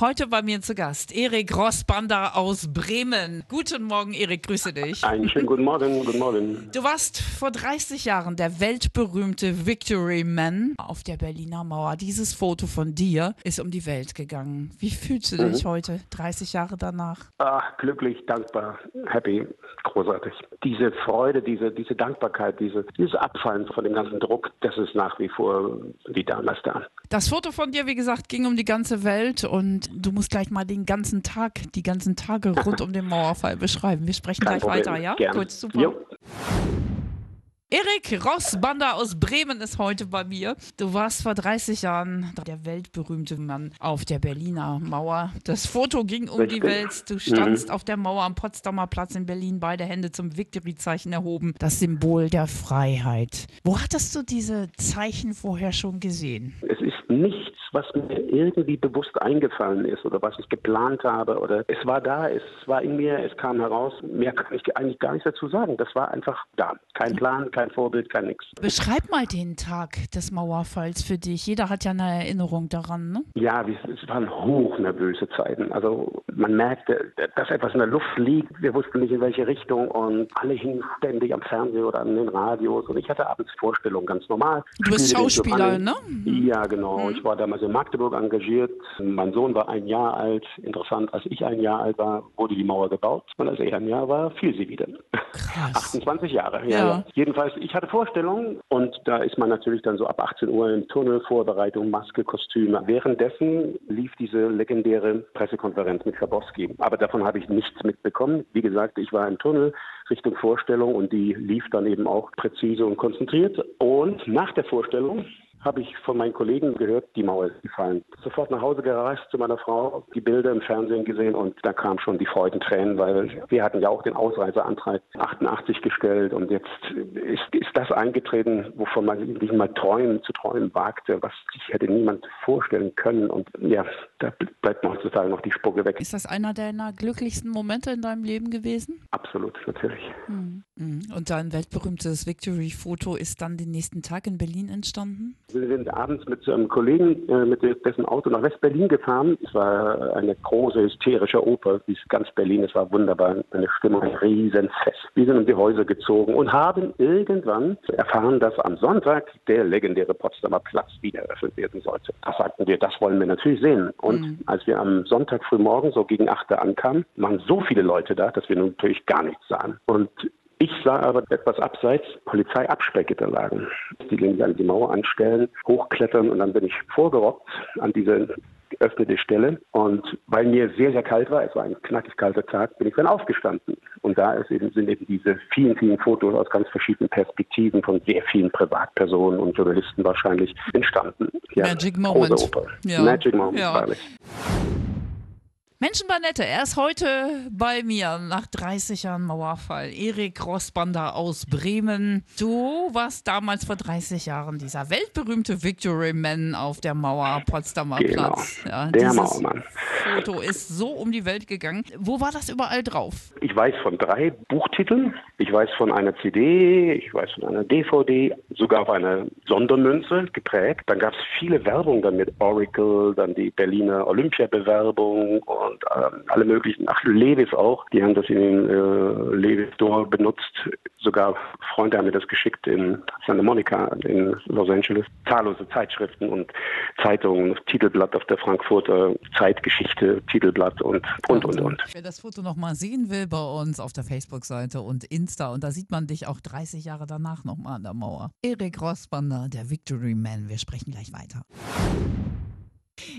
Heute bei mir zu Gast Erik Rossbander aus Bremen. Guten Morgen, Erik, grüße dich. Einen schönen guten Morgen, guten Morgen. Du warst vor 30 Jahren der weltberühmte Victory Man auf der Berliner Mauer. Dieses Foto von dir ist um die Welt gegangen. Wie fühlst du dich heute, 30 Jahre danach? Ach, glücklich, dankbar, happy, großartig. Diese Freude, diese, diese Dankbarkeit, diese, dieses Abfallen von dem ganzen Druck, das ist nach wie vor wie damals da. Das Foto von dir, wie gesagt, ging um die ganze Welt und du musst gleich mal den ganzen Tag, die ganzen Tage rund um den Mauerfall beschreiben. Wir sprechen Kein gleich Problem. weiter, ja? Gerne. Gut, super. Jo. Erik Rossbander aus Bremen ist heute bei mir. Du warst vor 30 Jahren der weltberühmte Mann auf der Berliner Mauer. Das Foto ging um die Richtig. Welt. Du standst auf der Mauer am Potsdamer Platz in Berlin, beide Hände zum Victory-Zeichen erhoben. Das Symbol der Freiheit. Wo hattest du diese Zeichen vorher schon gesehen? Es ist nichts, was mir irgendwie bewusst eingefallen ist oder was ich geplant habe oder es war da, es war in mir, es kam heraus. Mehr kann ich eigentlich gar nicht dazu sagen. Das war einfach da. Kein Plan, kein Vorbild, kein nix. Beschreib mal den Tag des Mauerfalls für dich. Jeder hat ja eine Erinnerung daran, ne? Ja, es waren hochnervöse Zeiten. Also man merkte, dass etwas in der Luft liegt. Wir wussten nicht in welche Richtung und alle hingen ständig am Fernseher oder an den Radios. Und ich hatte abends Vorstellungen, ganz normal. Du bist Spielte Schauspieler, ne? Ja, genau. Ich war damals in Magdeburg engagiert. Mein Sohn war ein Jahr alt. Interessant, als ich ein Jahr alt war, wurde die Mauer gebaut. Und als er ein Jahr war, fiel sie wieder. Krass. 28 Jahre, ja, Ja. ja. Jedenfalls, ich hatte Vorstellungen und da ist man natürlich dann so ab 18 Uhr im Tunnel, Vorbereitung, Maske, Kostüme. Währenddessen lief diese legendäre Pressekonferenz mit Schabowski. Aber davon habe ich nichts mitbekommen. Wie gesagt, ich war im Tunnel Richtung Vorstellung und die lief dann eben auch präzise und konzentriert. Und nach der Vorstellung habe ich von meinen Kollegen gehört, die Mauer ist gefallen. Sofort nach Hause gereist zu meiner Frau, die Bilder im Fernsehen gesehen und da kamen schon die Freudentränen, weil wir hatten ja auch den Ausreiseantrag 88 gestellt und jetzt ist, ist das eingetreten, wovon man sich mal träumen, zu träumen wagte, was sich hätte niemand vorstellen können und ja, da bleibt mir heutzutage noch die Spucke weg. Ist das einer deiner glücklichsten Momente in deinem Leben gewesen? Absolut, natürlich. Mhm. Und dein weltberühmtes Victory-Foto ist dann den nächsten Tag in Berlin entstanden? Wir sind abends mit einem Kollegen äh, mit dessen Auto nach West-Berlin gefahren. Es war eine große hysterische Oper, wie es ganz Berlin. Es war wunderbar, eine Stimmung, ein Riesenfest. Wir sind um die Häuser gezogen und haben irgendwann erfahren, dass am Sonntag der legendäre Potsdamer Platz wieder eröffnet werden sollte. Da sagten wir, das wollen wir natürlich sehen. Und als wir am Sonntag frühmorgen so gegen 8 Uhr ankamen, waren so viele Leute da, dass wir natürlich gar nichts sahen. Und ich sah aber etwas abseits Polizeiabsperrgitter lagen. Die gingen an die Mauer anstellen, hochklettern und dann bin ich vorgerockt an diese geöffnete Stelle. Und weil mir sehr, sehr kalt war, es war ein knackig kalter Tag, bin ich dann aufgestanden. Und da eben, sind eben diese vielen, vielen Fotos aus ganz verschiedenen Perspektiven von sehr vielen Privatpersonen und Journalisten wahrscheinlich entstanden. Ja, Magic Moment. Ja. Magic Moment, Ja. Wahrlich. Menschen bei Nette, er ist heute bei mir nach 30 Jahren Mauerfall. Erik Rossbander aus Bremen. Du warst damals vor 30 Jahren dieser weltberühmte Victory Man auf der Mauer Potsdamer Genau. Platz. Ja, Der Mauermann. Foto ist so um die Welt gegangen. Wo war das überall drauf? Ich weiß von drei Buchtiteln, ich weiß von einer CD, ich weiß von einer DVD, sogar auf einer Sondermünze geprägt. Dann gab es viele Werbung dann mit Oracle, dann die Berliner Olympia-Bewerbung und ähm, alle möglichen, ach Levis auch, die haben das in den äh, Levis Store benutzt. Sogar Freunde haben mir das geschickt in Santa Monica in Los Angeles. Zahllose Zeitschriften und Zeitungen, Titelblatt auf der Frankfurter Zeitgeschichte, Titelblatt und und und und. Wer das Foto nochmal sehen will bei uns auf der Facebook-Seite und Insta, und da sieht man dich auch 30 Jahre danach nochmal an der Mauer. Erik Rossbander, der Victory Man. Wir sprechen gleich weiter.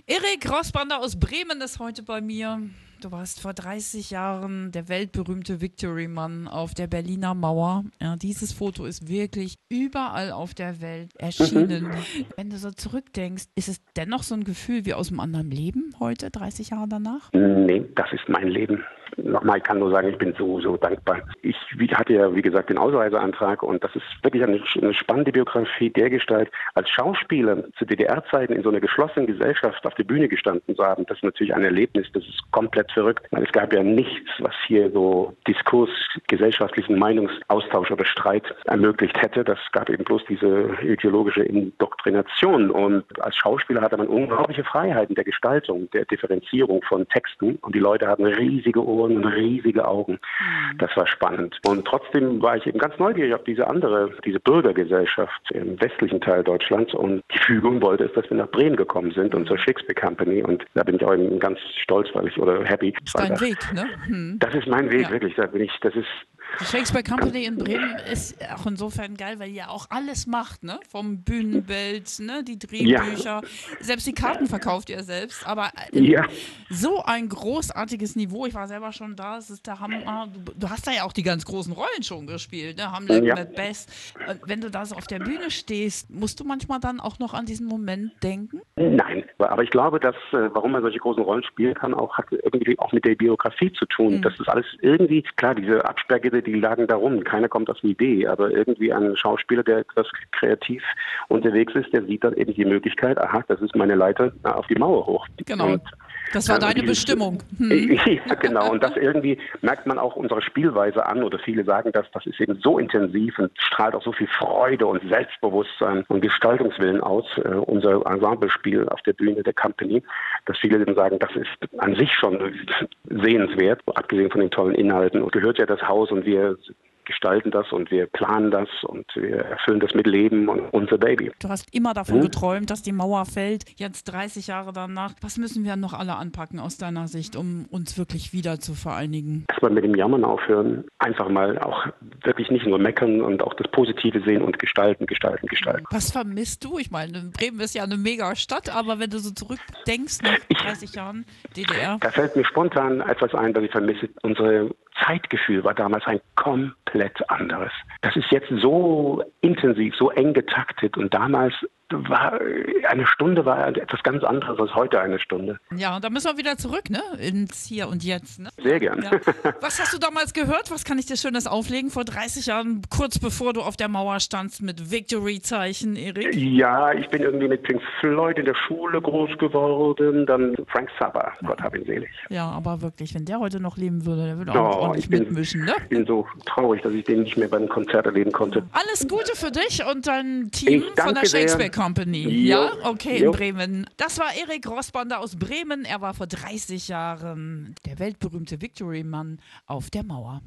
Erik Rossbander aus Bremen ist heute bei mir. Du warst vor 30 Jahren der weltberühmte Victory-Mann auf der Berliner Mauer. Ja, dieses Foto ist wirklich überall auf der Welt erschienen. Wenn du so zurückdenkst, ist es dennoch so ein Gefühl wie aus einem anderen Leben heute, 30 Jahre danach? Nee, das ist mein Leben. Nochmal, ich kann nur sagen, ich bin so, so dankbar. Ich hatte ja, wie gesagt, den Ausreiseantrag und das ist wirklich eine, eine spannende Biografie der Gestalt. Als Schauspieler zu DDR-Zeiten in so einer geschlossenen Gesellschaft auf der Bühne gestanden zu haben, das ist natürlich ein Erlebnis, das ist komplett verrückt, es gab ja nichts, was hier so Diskurs, gesellschaftlichen Meinungsaustausch oder Streit ermöglicht hätte. Das gab eben bloß diese ideologische Indoktrination. Und als Schauspieler hatte man unglaubliche Freiheiten der Gestaltung, der Differenzierung von Texten. Und die Leute hatten riesige Ohren und riesige Augen. Mhm. Das war spannend. Und trotzdem war ich eben ganz neugierig auf diese andere, diese Bürgergesellschaft im westlichen Teil Deutschlands. Und die Fügung wollte es, dass wir nach Bremen gekommen sind und zur Shakespeare Company. Und da bin ich auch eben ganz stolz, weil ich, oder happy. Das ist dein Weg, ne? Hm. Das ist mein Weg, ja. wirklich. Da bin ich, das ist die Shakespeare Company in Bremen ist auch insofern geil, weil ihr auch alles macht, ne? Vom Bühnenbild, ne? Die Drehbücher, ja. selbst die Karten verkauft ihr selbst, aber ja. so ein großartiges Niveau. Ich war selber schon da, es ist der Hammer. Du, du hast da ja auch die ganz großen Rollen schon gespielt, ne? Hamlet, ja. Macbeth. Wenn du da so auf der Bühne stehst, musst du manchmal dann auch noch an diesen Moment denken? Nein, aber ich glaube, dass äh, warum man solche großen Rollen spielen kann, auch hat irgendwie auch mit der Biografie zu tun. Mhm. Das ist alles irgendwie, klar, diese Absperrgitter, die lagen darum. Keiner kommt auf die Idee, aber irgendwie ein Schauspieler, der etwas kreativ unterwegs ist, der sieht dann eben die Möglichkeit, aha, das ist meine Leiter auf die Mauer hoch. Genau. Und das war deine Bestimmung. Hm. Ja, genau. Und das irgendwie merkt man auch unserer Spielweise an, oder viele sagen das, das ist eben so intensiv und strahlt auch so viel Freude und Selbstbewusstsein und Gestaltungswillen aus, äh, unser Ensemblespiel auf der Bühne der Company, dass viele dann sagen, das ist an sich schon sehenswert, abgesehen von den tollen Inhalten. Und gehört ja das Haus und wir gestalten das und wir planen das und wir erfüllen das mit Leben und unser Baby. Du hast immer davon hm? geträumt, dass die Mauer fällt. Jetzt 30 Jahre danach. Was müssen wir noch alle anpacken aus deiner Sicht, um uns wirklich wieder zu vereinigen? Erstmal mit dem Jammern aufhören. Einfach mal auch wirklich nicht nur meckern und auch das Positive sehen und gestalten, gestalten, gestalten. Was vermisst du? Ich meine, Bremen ist ja eine mega Stadt, aber wenn du so zurückdenkst nach 30 Jahren DDR. Da fällt mir spontan etwas ein, das ich vermisse. Unsere Zeitgefühl war damals ein komplett anderes. Das ist jetzt so intensiv, so eng getaktet und damals war eine Stunde war etwas ganz anderes als heute eine Stunde. Ja, und da müssen wir wieder zurück, ne? Ins Hier und Jetzt. Ne? Sehr gern. Ja. Was hast du damals gehört? Was kann ich dir Schönes auflegen vor 30 Jahren, kurz bevor du auf der Mauer standst mit Victory-Zeichen, Erik? Ja, ich bin irgendwie mit Pink Floyd in der Schule groß geworden, dann Frank Zappa, ja. Gott hab ihn selig. Ja, aber wirklich, wenn der heute noch leben würde, der würde auch oh, ordentlich bin, mitmischen, ne? Ich bin so traurig, dass ich den nicht mehr beim Konzert erleben konnte. Alles Gute für dich und dein Team von der Shakespeare sehr. Company. Ja, okay, jo. in Bremen. Das war Erik Rossbander aus Bremen. Er war vor 30 Jahren der weltberühmte Victory-Mann auf der Mauer.